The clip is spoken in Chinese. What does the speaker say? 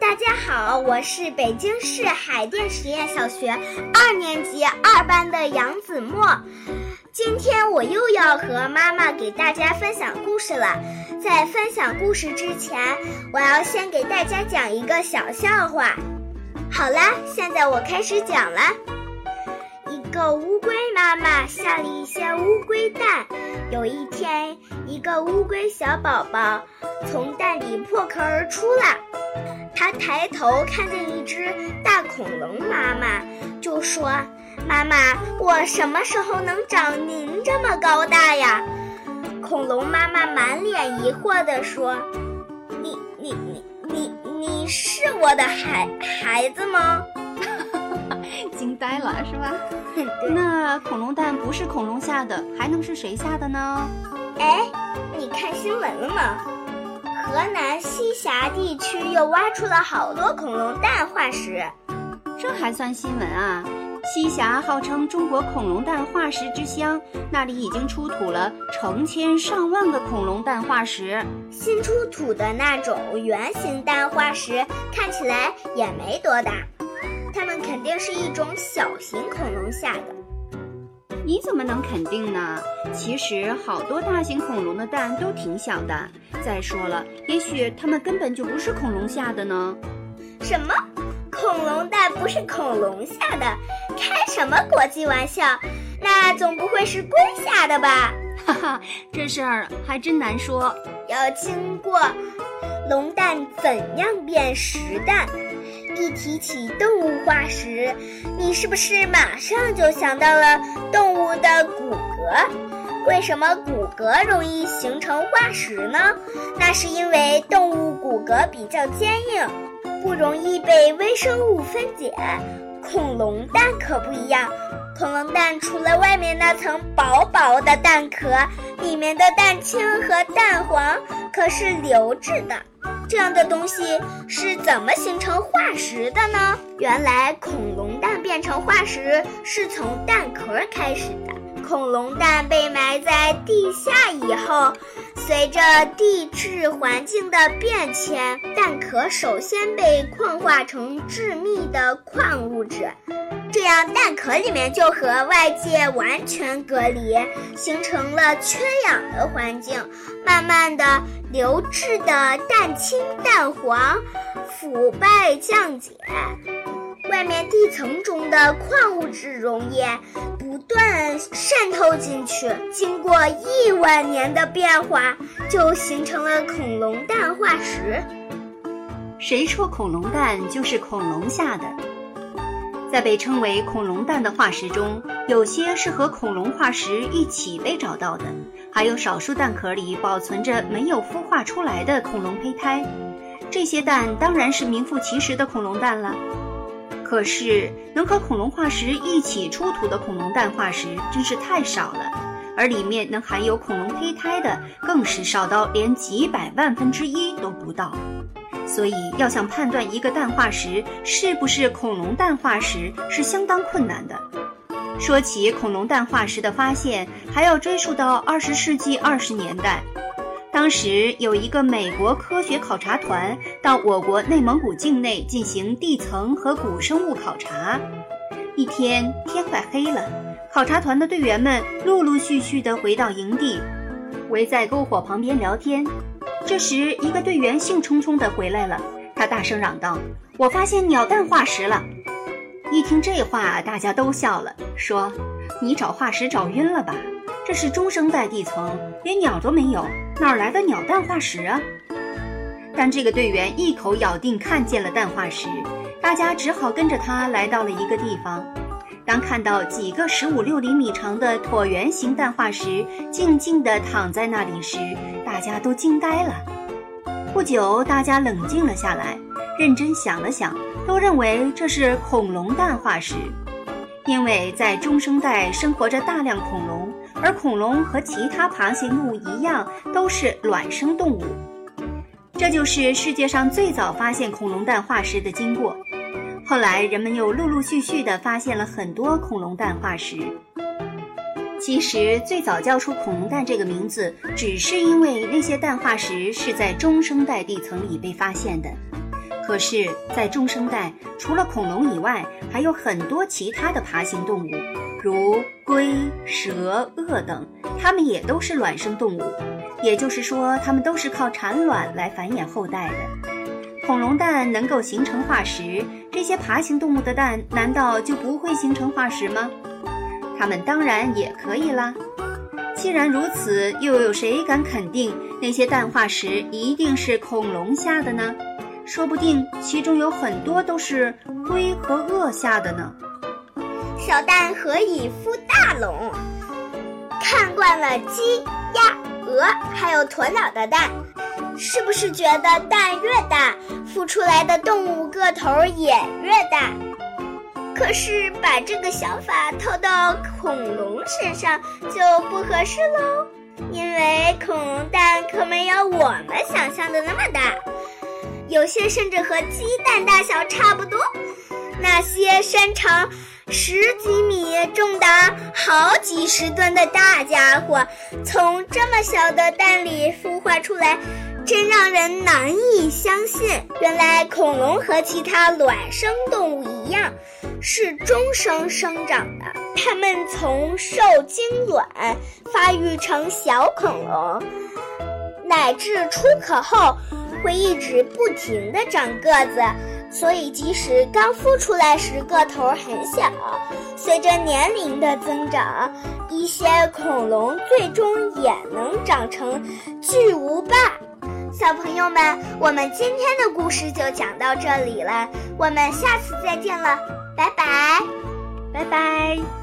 大家好，我是北京市海淀实验小学二年级二班的杨子墨。今天我又要和妈妈给大家分享故事了。在分享故事之前，我要先给大家讲一个小笑话。好啦，现在我开始讲了。一个乌龟妈妈下了一些乌龟蛋。有一天，一个乌龟小宝宝从蛋里破壳而出了。他抬头看见一只大恐龙妈妈，就说：“妈妈，我什么时候能长您这么高大呀？”恐龙妈妈满脸疑惑地说：“你、你、你、你、你是我的孩孩子吗？” 惊呆了是吧？那恐龙蛋不是恐龙下的，还能是谁下的呢？哎，你看新闻了吗？河南西峡地区又挖出了好多恐龙蛋化石，这还算新闻啊？西峡号称中国恐龙蛋化石之乡，那里已经出土了成千上万个恐龙蛋化石。新出土的那种圆形蛋化石看起来也没多大。它们肯定是一种小型恐龙下的，你怎么能肯定呢？其实好多大型恐龙的蛋都挺小的。再说了，也许它们根本就不是恐龙下的呢。什么？恐龙蛋不是恐龙下的？开什么国际玩笑？那总不会是龟下的吧？哈哈，这事儿还真难说。要经过龙蛋怎样变石蛋？一提起动物化石，你是不是马上就想到了动物的骨骼？为什么骨骼容易形成化石呢？那是因为动物骨骼比较坚硬，不容易被微生物分解。恐龙蛋可不一样，恐龙蛋除了外面那层薄薄的蛋壳，里面的蛋清和蛋黄可是流质的。这样的东西是怎么形成化石的呢？原来恐龙蛋变成化石是从蛋壳开始的。恐龙蛋被埋在地下以后，随着地质环境的变迁，蛋壳首先被矿化成致密的矿物质，这样蛋壳里面就和外界完全隔离，形成了缺氧的环境，慢慢的。流质的蛋清、蛋黄腐败降解，外面地层中的矿物质溶液不断渗透进去，经过亿万年的变化，就形成了恐龙蛋化石。谁说恐龙蛋就是恐龙下的？在被称为恐龙蛋的化石中，有些是和恐龙化石一起被找到的。还有少数蛋壳里保存着没有孵化出来的恐龙胚胎，这些蛋当然是名副其实的恐龙蛋了。可是能和恐龙化石一起出土的恐龙蛋化石真是太少了，而里面能含有恐龙胚胎的更是少到连几百万分之一都不到。所以要想判断一个蛋化石是不是恐龙蛋化石是相当困难的。说起恐龙蛋化石的发现，还要追溯到二十世纪二十年代。当时有一个美国科学考察团到我国内蒙古境内进行地层和古生物考察。一天天快黑了，考察团的队员们陆陆续续地回到营地，围在篝火旁边聊天。这时，一个队员兴冲冲地回来了，他大声嚷道：“我发现鸟蛋化石了！”一听这话，大家都笑了，说：“你找化石找晕了吧？这是中生代地层，连鸟都没有，哪来的鸟蛋化石啊？”但这个队员一口咬定看见了蛋化石，大家只好跟着他来到了一个地方。当看到几个十五六厘米长的椭圆形蛋化石静静地躺在那里时，大家都惊呆了。不久，大家冷静了下来。认真想了想，都认为这是恐龙蛋化石，因为在中生代生活着大量恐龙，而恐龙和其他爬行动物一样都是卵生动物。这就是世界上最早发现恐龙蛋化石的经过。后来人们又陆陆续续地发现了很多恐龙蛋化石。其实最早叫出恐龙蛋这个名字，只是因为那些蛋化石是在中生代地层里被发现的。可是，在中生代，除了恐龙以外，还有很多其他的爬行动物，如龟、蛇、鳄等，它们也都是卵生动物。也就是说，它们都是靠产卵来繁衍后代的。恐龙蛋能够形成化石，这些爬行动物的蛋难道就不会形成化石吗？它们当然也可以啦。既然如此，又有谁敢肯定那些蛋化石一定是恐龙下的呢？说不定其中有很多都是龟和鳄下的呢。小蛋何以孵大龙？看惯了鸡、鸭、鹅还有鸵鸟的蛋，是不是觉得蛋越大，孵出来的动物个头也越大？可是把这个想法套到恐龙身上就不合适喽，因为恐龙蛋可没有我们想象的那么大。有些甚至和鸡蛋大小差不多，那些身长十几米、重达好几十吨的大家伙，从这么小的蛋里孵化出来，真让人难以相信。原来恐龙和其他卵生动物一样，是终生生长的。它们从受精卵发育成小恐龙，乃至出壳后。会一直不停地长个子，所以即使刚孵出来时个头很小，随着年龄的增长，一些恐龙最终也能长成巨无霸。小朋友们，我们今天的故事就讲到这里了，我们下次再见了，拜拜，拜拜。